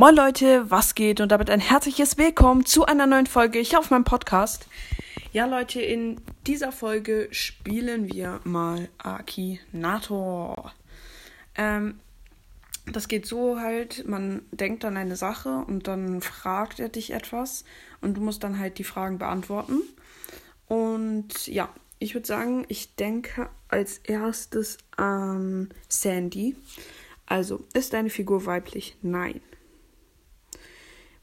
Moin Leute, was geht? Und damit ein herzliches Willkommen zu einer neuen Folge hier auf meinem Podcast. Ja Leute, in dieser Folge spielen wir mal Akinator. Ähm, das geht so halt, man denkt an eine Sache und dann fragt er dich etwas und du musst dann halt die Fragen beantworten. Und ja, ich würde sagen, ich denke als erstes an Sandy. Also, ist deine Figur weiblich? Nein.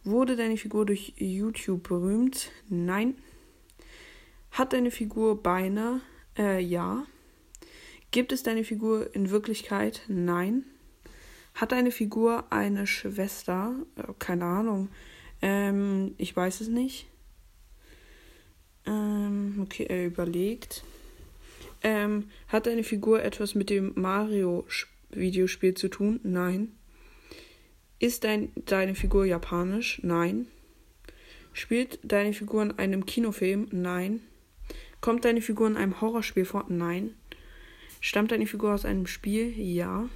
Wurde deine Figur durch YouTube berühmt? Nein. Hat deine Figur Beine? Äh, ja. Gibt es deine Figur in Wirklichkeit? Nein. Hat deine Figur eine Schwester? Äh, keine Ahnung. Ähm, ich weiß es nicht. Ähm, okay, er überlegt. Ähm, hat deine Figur etwas mit dem Mario-Videospiel zu tun? Nein. Ist dein, deine Figur japanisch? Nein. Spielt deine Figur in einem Kinofilm? Nein. Kommt deine Figur in einem Horrorspiel vor? Nein. Stammt deine Figur aus einem Spiel? Ja.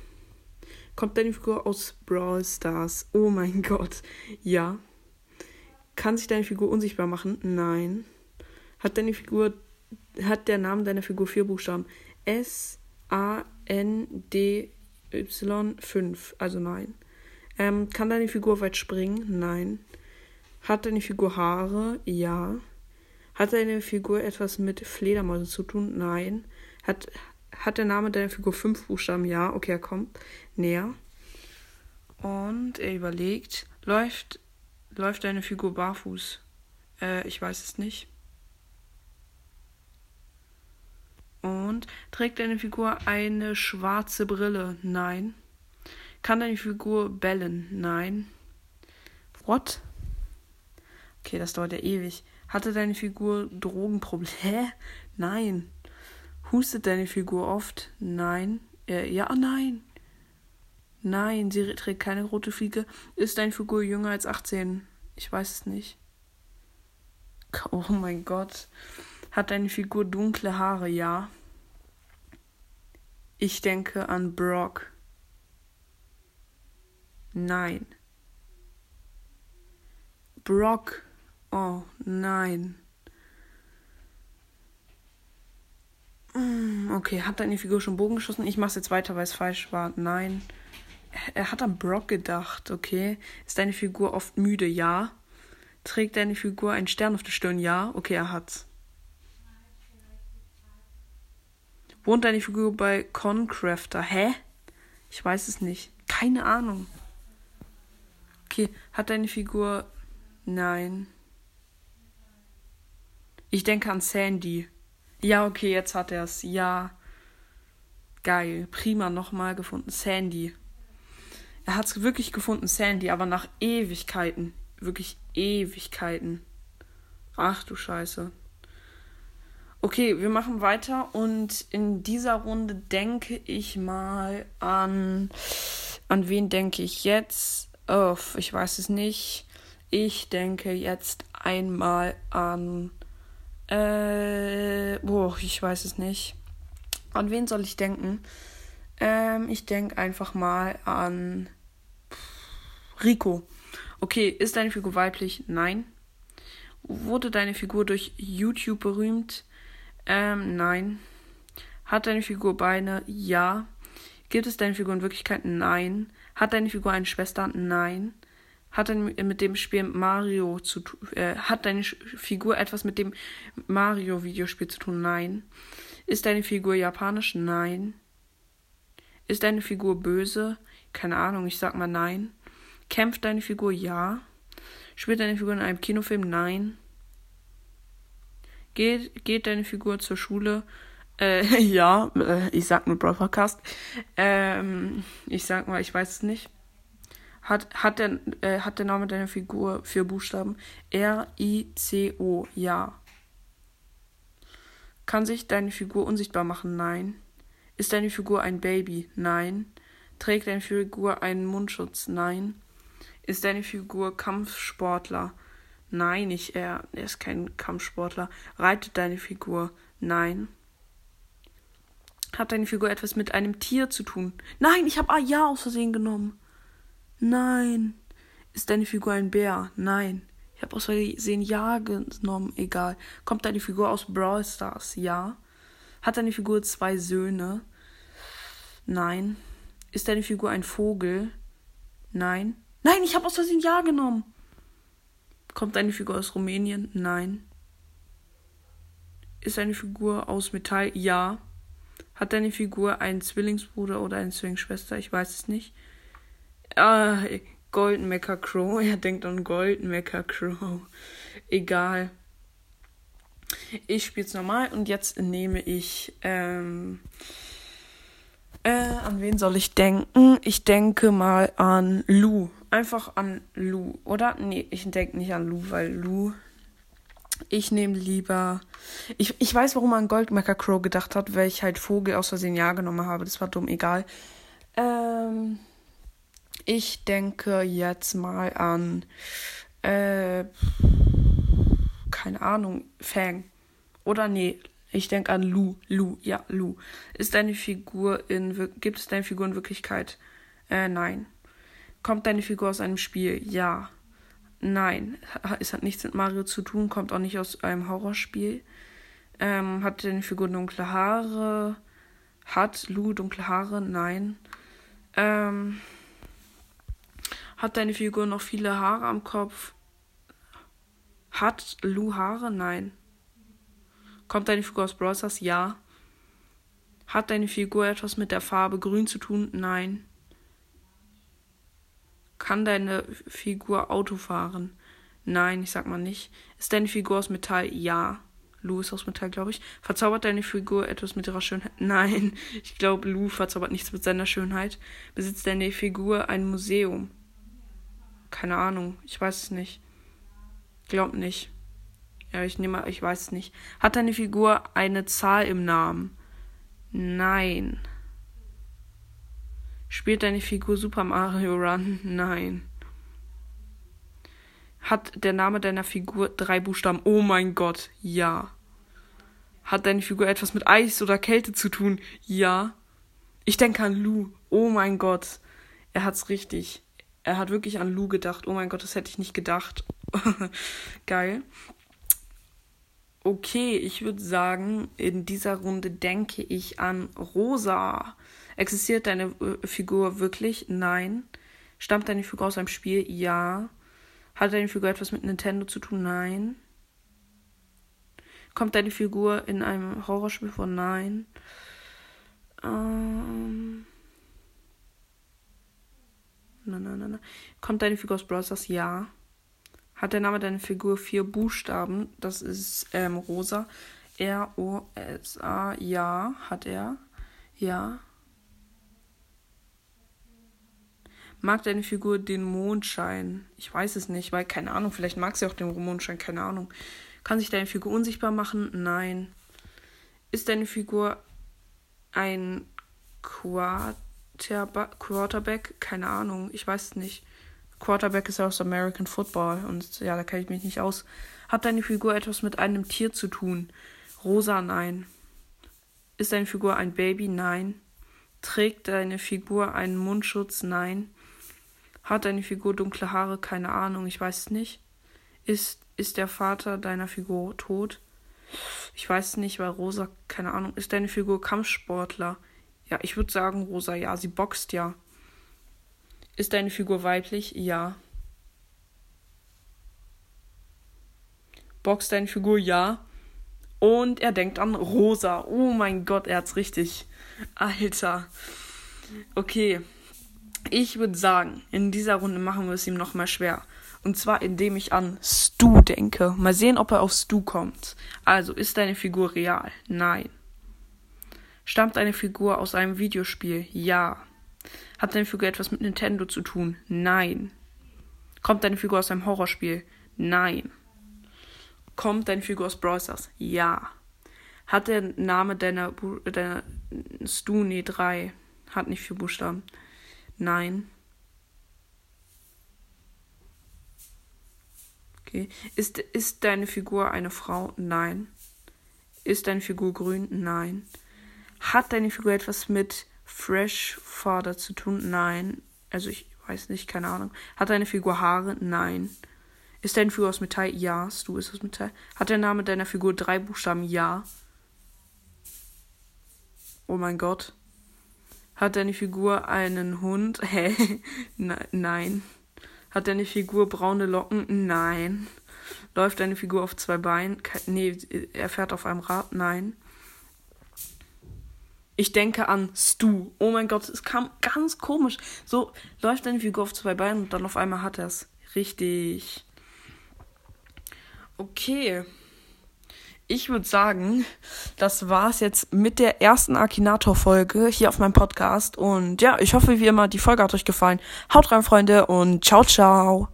Kommt deine Figur aus Brawl Stars? Oh mein Gott. Ja. Kann sich deine Figur unsichtbar machen? Nein. Hat deine Figur hat der Name deiner Figur vier Buchstaben? S A N D Y 5, also nein. Ähm, kann deine Figur weit springen? Nein. Hat deine Figur Haare? Ja. Hat deine Figur etwas mit Fledermäusen zu tun? Nein. Hat, hat der Name deiner Figur fünf Buchstaben? Ja. Okay, er kommt näher. Und er überlegt, läuft, läuft deine Figur barfuß? Äh, ich weiß es nicht. Und trägt deine Figur eine schwarze Brille? Nein. Kann deine Figur bellen? Nein. What? Okay, das dauert ja ewig. Hatte deine Figur Drogenprobleme? Hä? Nein. Hustet deine Figur oft? Nein. Äh, ja, nein. Nein, sie trägt keine rote Fliege. Ist deine Figur jünger als 18? Ich weiß es nicht. Oh mein Gott. Hat deine Figur dunkle Haare? Ja. Ich denke an Brock. Nein. Brock. Oh nein. Mm, okay, hat deine Figur schon Bogen geschossen? Ich mach's jetzt weiter, weil es falsch war. Nein. Er hat an Brock gedacht, okay. Ist deine Figur oft müde? Ja. Trägt deine Figur einen Stern auf der Stirn? Ja. Okay, er hat's. Wohnt deine Figur bei Concrafter? Hä? Ich weiß es nicht. Keine Ahnung. Okay, hat deine Figur. Nein. Ich denke an Sandy. Ja, okay, jetzt hat er es. Ja. Geil. Prima nochmal gefunden. Sandy. Er hat es wirklich gefunden, Sandy, aber nach Ewigkeiten. Wirklich Ewigkeiten. Ach du Scheiße. Okay, wir machen weiter und in dieser Runde denke ich mal an. An wen denke ich jetzt? Oh, ich weiß es nicht. Ich denke jetzt einmal an. Äh. Boah, ich weiß es nicht. An wen soll ich denken? Ähm, ich denke einfach mal an. Rico. Okay, ist deine Figur weiblich? Nein. Wurde deine Figur durch YouTube berühmt? Ähm, nein. Hat deine Figur Beine? Ja. Gibt es deine Figur in Wirklichkeit? Nein. Hat deine Figur eine Schwester? Nein. Hat deine mit dem Spiel Mario zu? Äh, hat deine Figur etwas mit dem Mario Videospiel zu tun? Nein. Ist deine Figur japanisch? Nein. Ist deine Figur böse? Keine Ahnung, ich sag mal nein. Kämpft deine Figur? Ja. Spielt deine Figur in einem Kinofilm? Nein. Geht, geht deine Figur zur Schule? Äh, ja, äh, ich sag nur Broadcast. Ähm, ich sag mal, ich weiß es nicht. Hat, hat, der, äh, hat der Name deiner Figur vier Buchstaben? R-I-C-O, ja. Kann sich deine Figur unsichtbar machen? Nein. Ist deine Figur ein Baby? Nein. Trägt deine Figur einen Mundschutz? Nein. Ist deine Figur Kampfsportler? Nein, nicht er. Er ist kein Kampfsportler. Reitet deine Figur? Nein. Hat deine Figur etwas mit einem Tier zu tun? Nein, ich habe Ah ja aus Versehen genommen. Nein. Ist deine Figur ein Bär? Nein. Ich habe aus Versehen Ja genommen. Egal. Kommt deine Figur aus Brawl Stars? Ja. Hat deine Figur zwei Söhne? Nein. Ist deine Figur ein Vogel? Nein. Nein, ich habe aus Versehen Ja genommen. Kommt deine Figur aus Rumänien? Nein. Ist deine Figur aus Metall? Ja. Hat deine Figur einen Zwillingsbruder oder eine Zwillingsschwester? Ich weiß es nicht. Ah, Golden Mecha Crow. Er denkt an Golden Mecha Crow. Egal. Ich spiele es normal und jetzt nehme ich. Ähm, äh, an wen soll ich denken? Ich denke mal an Lou. Einfach an Lou, oder? Nee, ich denke nicht an Lou, weil Lou. Ich nehme lieber. Ich, ich weiß, warum man Goldmecker Crow gedacht hat, weil ich halt Vogel aus Versehen Ja genommen habe. Das war dumm, egal. Ähm, ich denke jetzt mal an. Äh, keine Ahnung, Fang. Oder nee, ich denke an Lu. Lu, ja, Lu. Ist deine Figur in. Gibt es deine Figur in Wirklichkeit? Äh, nein. Kommt deine Figur aus einem Spiel? Ja. Nein. Es hat nichts mit Mario zu tun, kommt auch nicht aus einem Horrorspiel. Ähm, hat deine Figur dunkle Haare? Hat Lu dunkle Haare? Nein. Ähm, hat deine Figur noch viele Haare am Kopf? Hat Lu Haare? Nein. Kommt deine Figur aus Brawl Ja. Hat deine Figur etwas mit der Farbe grün zu tun? Nein. Kann deine Figur Auto fahren? Nein, ich sag mal nicht. Ist deine Figur aus Metall? Ja. Lou ist aus Metall, glaube ich. Verzaubert deine Figur etwas mit ihrer Schönheit? Nein, ich glaube, Lou verzaubert nichts mit seiner Schönheit. Besitzt deine Figur ein Museum? Keine Ahnung, ich weiß es nicht. Glaub nicht. Ja, ich nehme, ich weiß es nicht. Hat deine Figur eine Zahl im Namen? Nein. Spielt deine Figur Super Mario Run? Nein. Hat der Name deiner Figur drei Buchstaben? Oh mein Gott, ja. Hat deine Figur etwas mit Eis oder Kälte zu tun? Ja. Ich denke an Lou. Oh mein Gott. Er hat's richtig. Er hat wirklich an Lou gedacht. Oh mein Gott, das hätte ich nicht gedacht. Geil. Okay, ich würde sagen, in dieser Runde denke ich an Rosa. Existiert deine äh, Figur wirklich? Nein. Stammt deine Figur aus einem Spiel? Ja. Hat deine Figur etwas mit Nintendo zu tun? Nein. Kommt deine Figur in einem Horrorspiel vor? Nein. Ähm. Nein, nein, nein, nein. Kommt deine Figur aus Brawl Stars? Ja. Hat der Name deiner Figur vier Buchstaben? Das ist ähm, Rosa. R-O-S-A. Ja, hat er. Ja. Mag deine Figur den Mondschein? Ich weiß es nicht, weil keine Ahnung, vielleicht mag sie auch den Mondschein, keine Ahnung. Kann sich deine Figur unsichtbar machen? Nein. Ist deine Figur ein Quarterback? Keine Ahnung, ich weiß es nicht. Quarterback ist ja aus American Football und ja, da kenne ich mich nicht aus. Hat deine Figur etwas mit einem Tier zu tun? Rosa, nein. Ist deine Figur ein Baby? Nein. Trägt deine Figur einen Mundschutz? Nein. Hat deine Figur dunkle Haare? Keine Ahnung, ich weiß es nicht. Ist, ist der Vater deiner Figur tot? Ich weiß es nicht, weil Rosa, keine Ahnung. Ist deine Figur Kampfsportler? Ja, ich würde sagen, Rosa, ja, sie boxt ja. Ist deine Figur weiblich? Ja. Boxt deine Figur? Ja. Und er denkt an Rosa. Oh mein Gott, er hat's richtig. Alter. Okay. Ich würde sagen, in dieser Runde machen wir es ihm nochmal schwer. Und zwar indem ich an Stu denke. Mal sehen, ob er auf Stu kommt. Also, ist deine Figur real? Nein. Stammt deine Figur aus einem Videospiel? Ja. Hat deine Figur etwas mit Nintendo zu tun? Nein. Kommt deine Figur aus einem Horrorspiel? Nein. Kommt deine Figur aus Brawl Stars? Ja. Hat der Name deiner, deiner Stu, nee, drei. Hat nicht vier Buchstaben. Nein. Okay. Ist, ist deine Figur eine Frau? Nein. Ist deine Figur grün? Nein. Hat deine Figur etwas mit Fresh Father zu tun? Nein. Also ich weiß nicht, keine Ahnung. Hat deine Figur Haare? Nein. Ist deine Figur aus Metall? Ja. Du ist aus Metall. Hat der Name deiner Figur drei Buchstaben? Ja. Oh mein Gott. Hat deine Figur einen Hund? Hä? Nein. Hat deine Figur braune Locken? Nein. Läuft deine Figur auf zwei Beinen? Nee, er fährt auf einem Rad? Nein. Ich denke an Stu. Oh mein Gott, es kam ganz komisch. So läuft deine Figur auf zwei Beinen und dann auf einmal hat er es. Richtig. Okay. Ich würde sagen, das war's jetzt mit der ersten Akinator-Folge hier auf meinem Podcast. Und ja, ich hoffe, wie immer, die Folge hat euch gefallen. Haut rein, Freunde, und ciao, ciao.